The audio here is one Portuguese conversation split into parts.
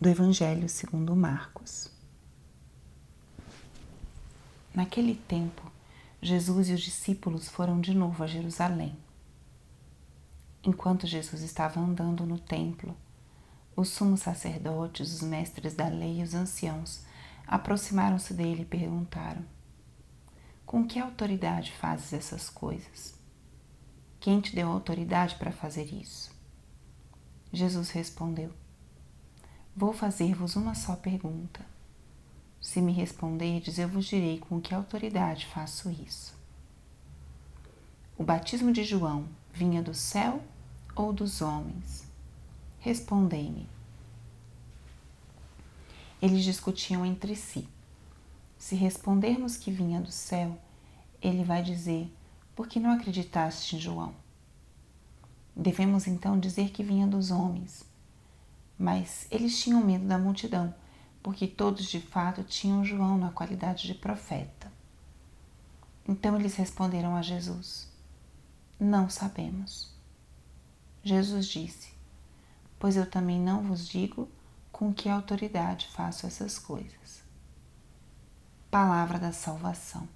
do Evangelho segundo Marcos. Naquele tempo, Jesus e os discípulos foram de novo a Jerusalém. Enquanto Jesus estava andando no templo, os sumos sacerdotes, os mestres da lei e os anciãos aproximaram-se dele e perguntaram: Com que autoridade fazes essas coisas? Quem te deu autoridade para fazer isso? Jesus respondeu: Vou fazer-vos uma só pergunta. Se me responderdes, eu vos direi com que autoridade faço isso. O batismo de João vinha do céu ou dos homens? Respondei-me. Eles discutiam entre si. Se respondermos que vinha do céu, ele vai dizer: Por que não acreditaste em João? Devemos então dizer que vinha dos homens. Mas eles tinham medo da multidão, porque todos de fato tinham João na qualidade de profeta. Então eles responderam a Jesus: Não sabemos. Jesus disse: pois eu também não vos digo com que autoridade faço essas coisas. Palavra da salvação.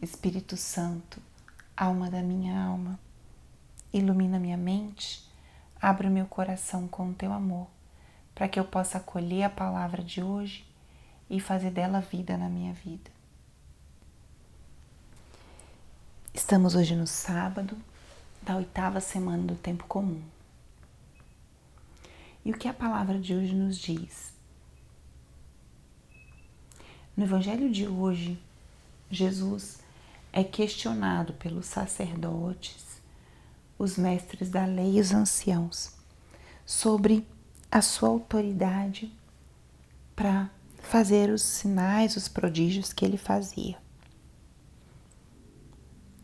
Espírito Santo, alma da minha alma, ilumina minha mente, abre o meu coração com o teu amor, para que eu possa acolher a palavra de hoje e fazer dela vida na minha vida. Estamos hoje no sábado, da oitava semana do tempo comum. E o que a palavra de hoje nos diz? No evangelho de hoje, Jesus é questionado pelos sacerdotes, os mestres da lei e os anciãos sobre a sua autoridade para fazer os sinais, os prodígios que ele fazia.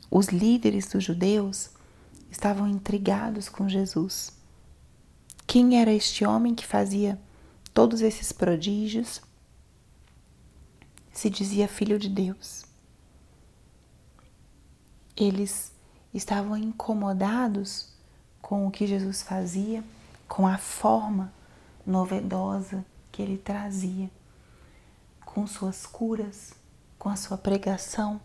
Os líderes dos judeus estavam intrigados com Jesus. Quem era este homem que fazia todos esses prodígios? Se dizia filho de Deus. Eles estavam incomodados com o que Jesus fazia, com a forma novedosa que ele trazia, com suas curas, com a sua pregação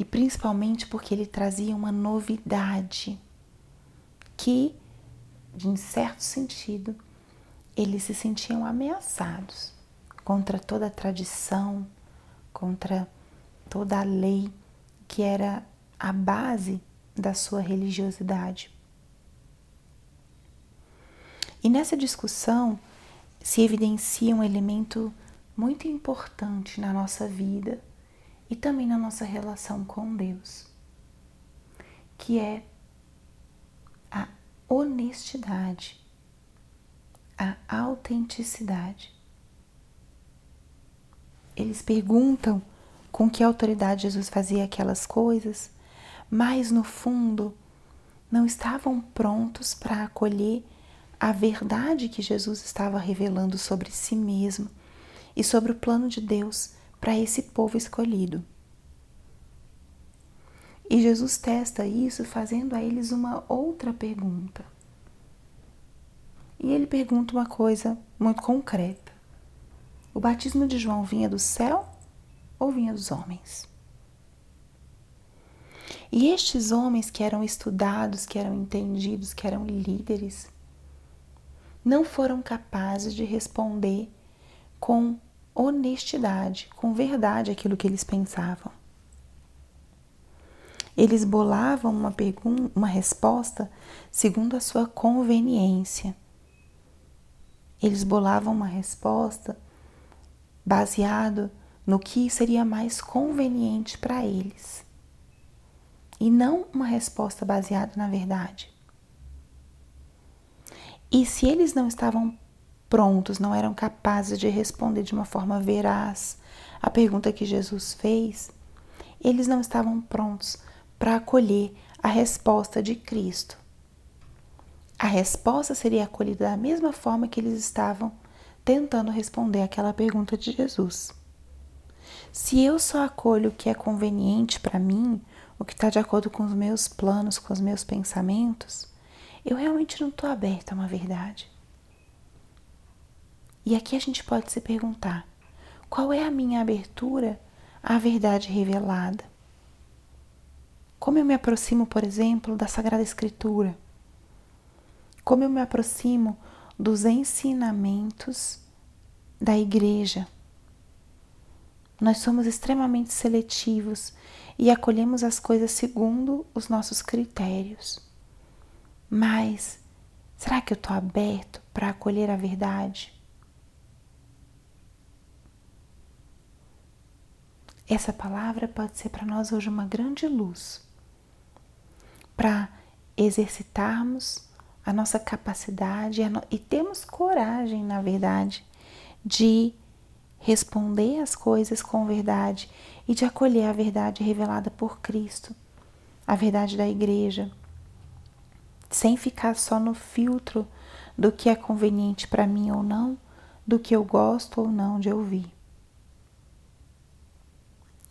e principalmente porque ele trazia uma novidade que, de certo sentido, eles se sentiam ameaçados contra toda a tradição, contra toda a lei que era a base da sua religiosidade. E nessa discussão se evidencia um elemento muito importante na nossa vida e também na nossa relação com Deus, que é a honestidade, a autenticidade. Eles perguntam com que autoridade Jesus fazia aquelas coisas, mas no fundo não estavam prontos para acolher a verdade que Jesus estava revelando sobre si mesmo e sobre o plano de Deus para esse povo escolhido. E Jesus testa isso fazendo a eles uma outra pergunta. E ele pergunta uma coisa muito concreta: O batismo de João vinha do céu ou vinha dos homens? E estes homens que eram estudados, que eram entendidos, que eram líderes, não foram capazes de responder com honestidade, com verdade aquilo que eles pensavam. Eles bolavam uma pergunta, uma resposta segundo a sua conveniência. Eles bolavam uma resposta baseado no que seria mais conveniente para eles. E não uma resposta baseada na verdade. E se eles não estavam prontos, não eram capazes de responder de uma forma veraz a pergunta que Jesus fez, eles não estavam prontos para acolher a resposta de Cristo. A resposta seria acolhida da mesma forma que eles estavam tentando responder aquela pergunta de Jesus. Se eu só acolho o que é conveniente para mim, o que está de acordo com os meus planos, com os meus pensamentos, eu realmente não estou aberta a uma verdade. E aqui a gente pode se perguntar: qual é a minha abertura à verdade revelada? Como eu me aproximo, por exemplo, da Sagrada Escritura? Como eu me aproximo dos ensinamentos da igreja? Nós somos extremamente seletivos e acolhemos as coisas segundo os nossos critérios. Mas será que eu estou aberto para acolher a verdade? Essa palavra pode ser para nós hoje uma grande luz para exercitarmos a nossa capacidade e termos coragem, na verdade, de responder as coisas com verdade e de acolher a verdade revelada por Cristo, a verdade da igreja, sem ficar só no filtro do que é conveniente para mim ou não, do que eu gosto ou não de ouvir.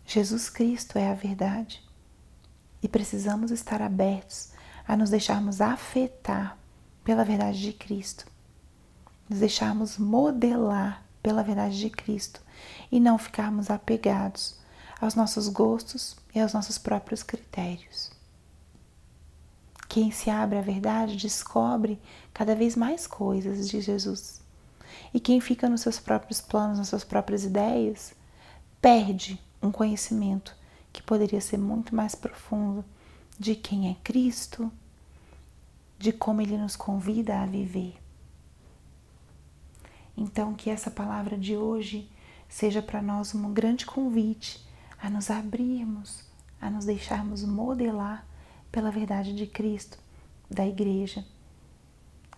Jesus Cristo é a verdade e precisamos estar abertos a nos deixarmos afetar pela verdade de Cristo, nos deixarmos modelar pela verdade de Cristo e não ficarmos apegados aos nossos gostos e aos nossos próprios critérios. Quem se abre à verdade descobre cada vez mais coisas de Jesus. E quem fica nos seus próprios planos, nas suas próprias ideias, perde um conhecimento que poderia ser muito mais profundo de quem é Cristo, de como ele nos convida a viver. Então, que essa palavra de hoje seja para nós um grande convite a nos abrirmos, a nos deixarmos modelar pela verdade de Cristo, da igreja,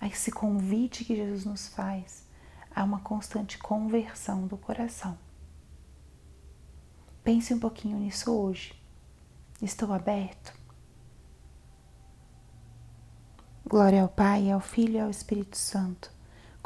a esse convite que Jesus nos faz a uma constante conversão do coração. Pense um pouquinho nisso hoje. Estou aberto? Glória ao Pai, ao Filho e ao Espírito Santo,